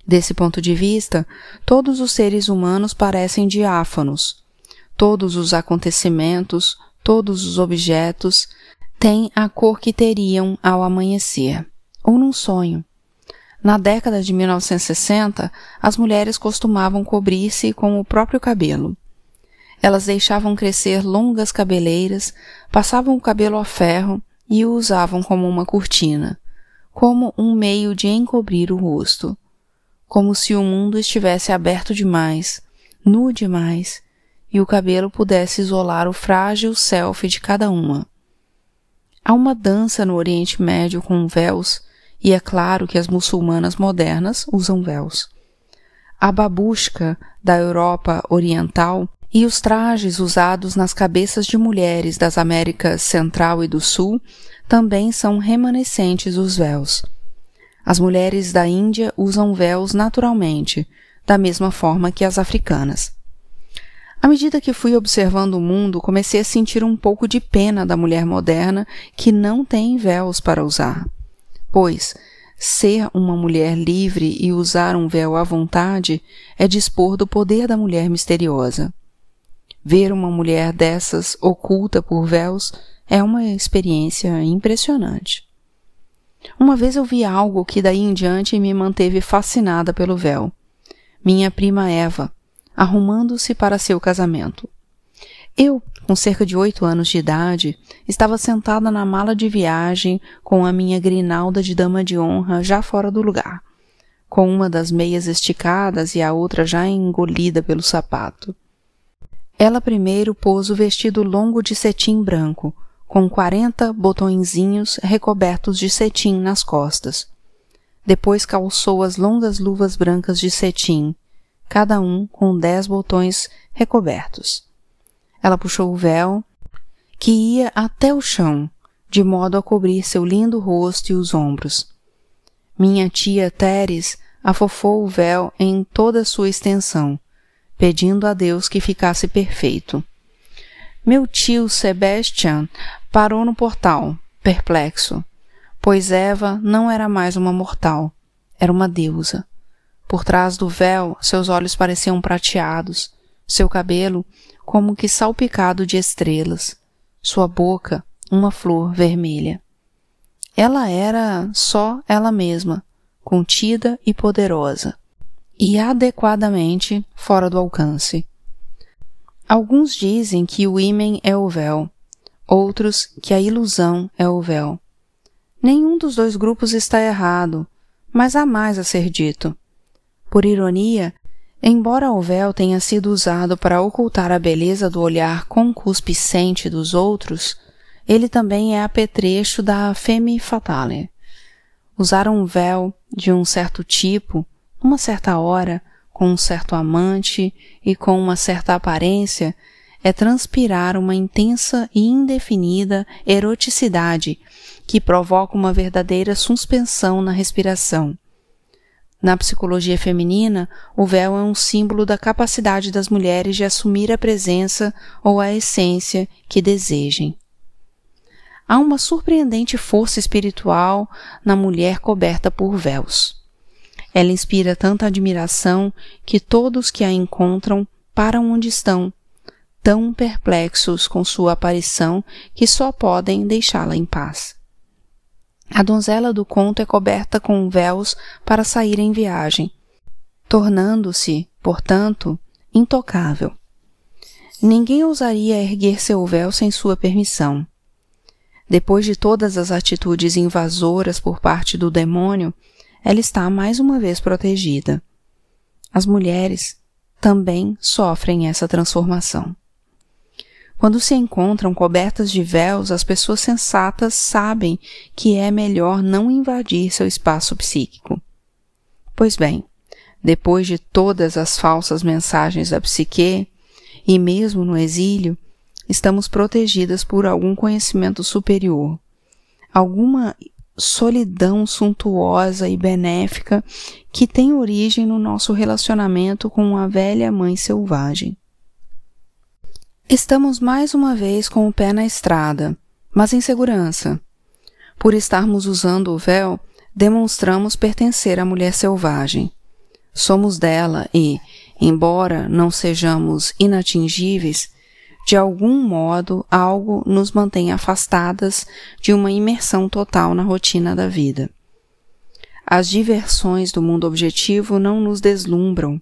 Desse ponto de vista, todos os seres humanos parecem diáfanos. Todos os acontecimentos, todos os objetos têm a cor que teriam ao amanhecer, ou num sonho. Na década de 1960, as mulheres costumavam cobrir-se com o próprio cabelo. Elas deixavam crescer longas cabeleiras, passavam o cabelo a ferro e o usavam como uma cortina, como um meio de encobrir o rosto como se o mundo estivesse aberto demais, nu demais, e o cabelo pudesse isolar o frágil self de cada uma. Há uma dança no Oriente Médio com véus, e é claro que as muçulmanas modernas usam véus. A babushka da Europa Oriental e os trajes usados nas cabeças de mulheres das Américas Central e do Sul também são remanescentes dos véus. As mulheres da Índia usam véus naturalmente, da mesma forma que as africanas. À medida que fui observando o mundo, comecei a sentir um pouco de pena da mulher moderna que não tem véus para usar. Pois, ser uma mulher livre e usar um véu à vontade é dispor do poder da mulher misteriosa. Ver uma mulher dessas oculta por véus é uma experiência impressionante. Uma vez eu vi algo que daí em diante me manteve fascinada pelo véu. Minha prima Eva, arrumando-se para seu casamento. Eu, com cerca de oito anos de idade, estava sentada na mala de viagem com a minha grinalda de dama de honra já fora do lugar, com uma das meias esticadas e a outra já engolida pelo sapato. Ela primeiro pôs o vestido longo de cetim branco, com quarenta botõezinhos recobertos de cetim nas costas. Depois calçou as longas luvas brancas de cetim, cada um com dez botões recobertos. Ela puxou o véu, que ia até o chão, de modo a cobrir seu lindo rosto e os ombros. Minha tia Teres afofou o véu em toda sua extensão, pedindo a Deus que ficasse perfeito. Meu tio Sebastian parou no portal, perplexo, pois Eva não era mais uma mortal, era uma deusa. Por trás do véu, seus olhos pareciam prateados, seu cabelo como que salpicado de estrelas, sua boca uma flor vermelha. Ela era só ela mesma, contida e poderosa, e adequadamente fora do alcance. Alguns dizem que o ímen é o véu, outros que a ilusão é o véu. Nenhum dos dois grupos está errado, mas há mais a ser dito. Por ironia, embora o véu tenha sido usado para ocultar a beleza do olhar concupiscente dos outros, ele também é apetrecho da femme fatale. Usar um véu de um certo tipo, uma certa hora, com um certo amante e com uma certa aparência, é transpirar uma intensa e indefinida eroticidade que provoca uma verdadeira suspensão na respiração. Na psicologia feminina, o véu é um símbolo da capacidade das mulheres de assumir a presença ou a essência que desejem. Há uma surpreendente força espiritual na mulher coberta por véus. Ela inspira tanta admiração que todos que a encontram param onde estão, tão perplexos com sua aparição que só podem deixá-la em paz. A donzela do conto é coberta com véus para sair em viagem, tornando-se, portanto, intocável. Ninguém ousaria erguer seu véu sem sua permissão. Depois de todas as atitudes invasoras por parte do demônio, ela está mais uma vez protegida. As mulheres também sofrem essa transformação. Quando se encontram cobertas de véus, as pessoas sensatas sabem que é melhor não invadir seu espaço psíquico. Pois bem, depois de todas as falsas mensagens da psique, e mesmo no exílio, estamos protegidas por algum conhecimento superior, alguma solidão suntuosa e benéfica que tem origem no nosso relacionamento com a velha mãe selvagem. Estamos mais uma vez com o pé na estrada, mas em segurança. Por estarmos usando o véu, demonstramos pertencer à mulher selvagem. Somos dela e, embora não sejamos inatingíveis, de algum modo, algo nos mantém afastadas de uma imersão total na rotina da vida. As diversões do mundo objetivo não nos deslumbram.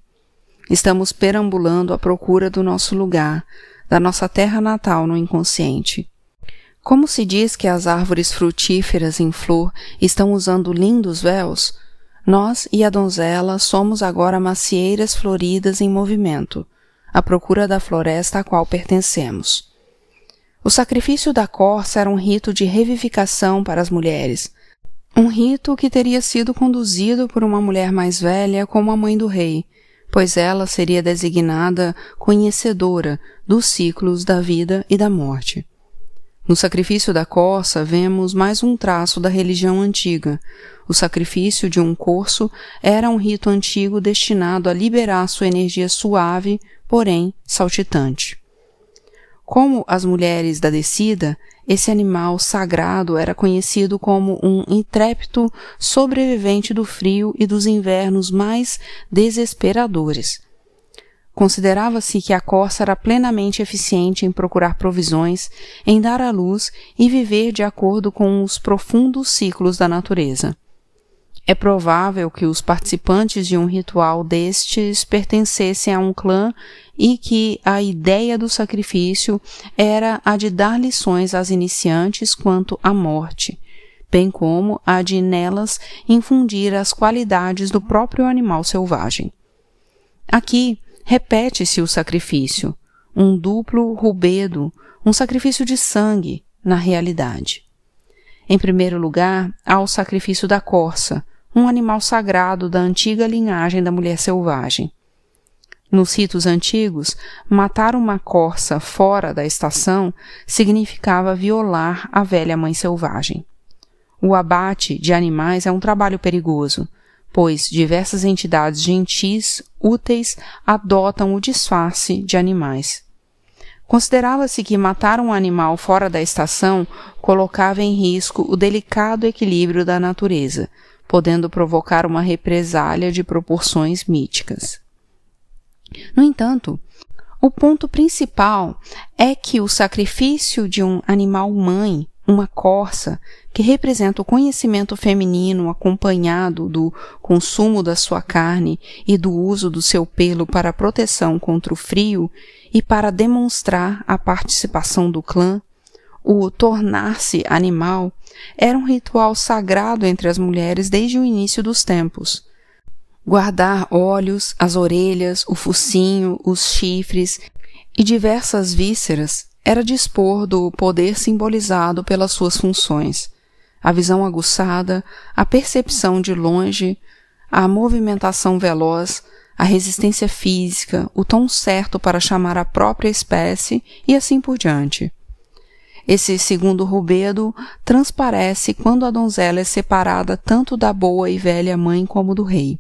Estamos perambulando à procura do nosso lugar, da nossa terra natal no inconsciente. Como se diz que as árvores frutíferas em flor estão usando lindos véus, nós e a donzela somos agora macieiras floridas em movimento à procura da floresta a qual pertencemos. O sacrifício da corça era um rito de revivificação para as mulheres, um rito que teria sido conduzido por uma mulher mais velha como a mãe do rei, pois ela seria designada conhecedora dos ciclos da vida e da morte. No sacrifício da corça vemos mais um traço da religião antiga. O sacrifício de um corso era um rito antigo destinado a liberar sua energia suave porém saltitante. Como as mulheres da descida, esse animal sagrado era conhecido como um intrépido sobrevivente do frio e dos invernos mais desesperadores. Considerava-se que a corça era plenamente eficiente em procurar provisões, em dar à luz e viver de acordo com os profundos ciclos da natureza. É provável que os participantes de um ritual destes pertencessem a um clã e que a ideia do sacrifício era a de dar lições às iniciantes quanto à morte, bem como a de nelas infundir as qualidades do próprio animal selvagem. Aqui repete-se o sacrifício, um duplo rubedo, um sacrifício de sangue, na realidade. Em primeiro lugar, há o sacrifício da corça, um animal sagrado da antiga linhagem da mulher selvagem. Nos ritos antigos, matar uma corça fora da estação significava violar a velha mãe selvagem. O abate de animais é um trabalho perigoso, pois diversas entidades gentis úteis adotam o disfarce de animais. Considerava-se que matar um animal fora da estação colocava em risco o delicado equilíbrio da natureza, podendo provocar uma represália de proporções míticas. No entanto, o ponto principal é que o sacrifício de um animal mãe, uma corça, que representa o conhecimento feminino acompanhado do consumo da sua carne e do uso do seu pelo para proteção contra o frio e para demonstrar a participação do clã, o tornar-se animal era um ritual sagrado entre as mulheres desde o início dos tempos. Guardar olhos, as orelhas, o focinho, os chifres e diversas vísceras era dispor do poder simbolizado pelas suas funções, a visão aguçada, a percepção de longe, a movimentação veloz, a resistência física, o tom certo para chamar a própria espécie e assim por diante. Esse segundo rubedo transparece quando a donzela é separada tanto da boa e velha mãe como do rei.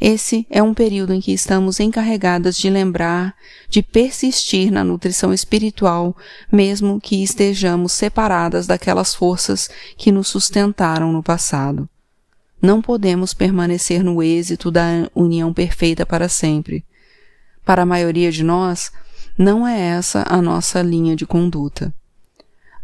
Esse é um período em que estamos encarregadas de lembrar, de persistir na nutrição espiritual, mesmo que estejamos separadas daquelas forças que nos sustentaram no passado. Não podemos permanecer no êxito da união perfeita para sempre. Para a maioria de nós, não é essa a nossa linha de conduta.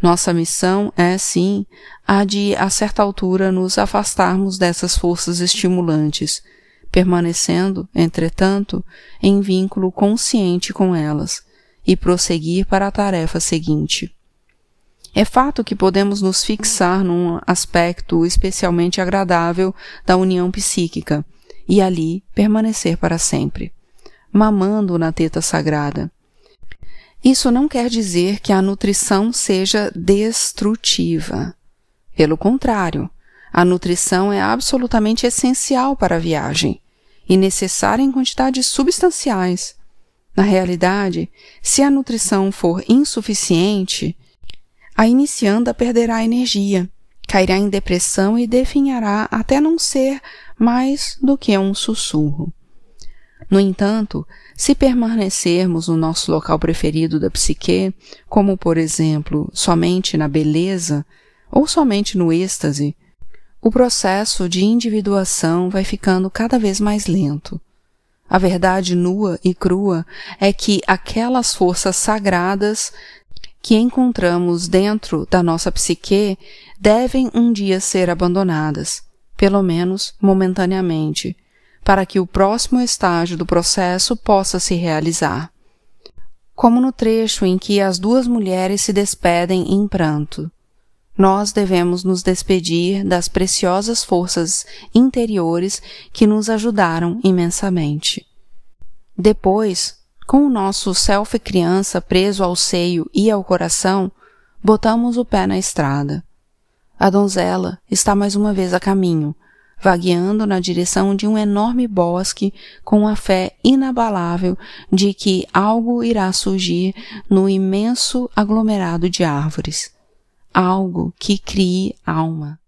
Nossa missão é, sim, a de, a certa altura, nos afastarmos dessas forças estimulantes, permanecendo, entretanto, em vínculo consciente com elas, e prosseguir para a tarefa seguinte. É fato que podemos nos fixar num aspecto especialmente agradável da união psíquica e ali permanecer para sempre, mamando na teta sagrada. Isso não quer dizer que a nutrição seja destrutiva. Pelo contrário, a nutrição é absolutamente essencial para a viagem e necessária em quantidades substanciais. Na realidade, se a nutrição for insuficiente, a inicianda perderá energia, cairá em depressão e definhará até não ser mais do que um sussurro. No entanto, se permanecermos no nosso local preferido da psique, como por exemplo somente na beleza ou somente no êxtase, o processo de individuação vai ficando cada vez mais lento. A verdade nua e crua é que aquelas forças sagradas que encontramos dentro da nossa psique devem um dia ser abandonadas, pelo menos momentaneamente, para que o próximo estágio do processo possa se realizar. Como no trecho em que as duas mulheres se despedem em pranto. Nós devemos nos despedir das preciosas forças interiores que nos ajudaram imensamente. Depois, com o nosso self criança preso ao seio e ao coração, botamos o pé na estrada. A donzela está mais uma vez a caminho, vagueando na direção de um enorme bosque com a fé inabalável de que algo irá surgir no imenso aglomerado de árvores. Algo que crie alma.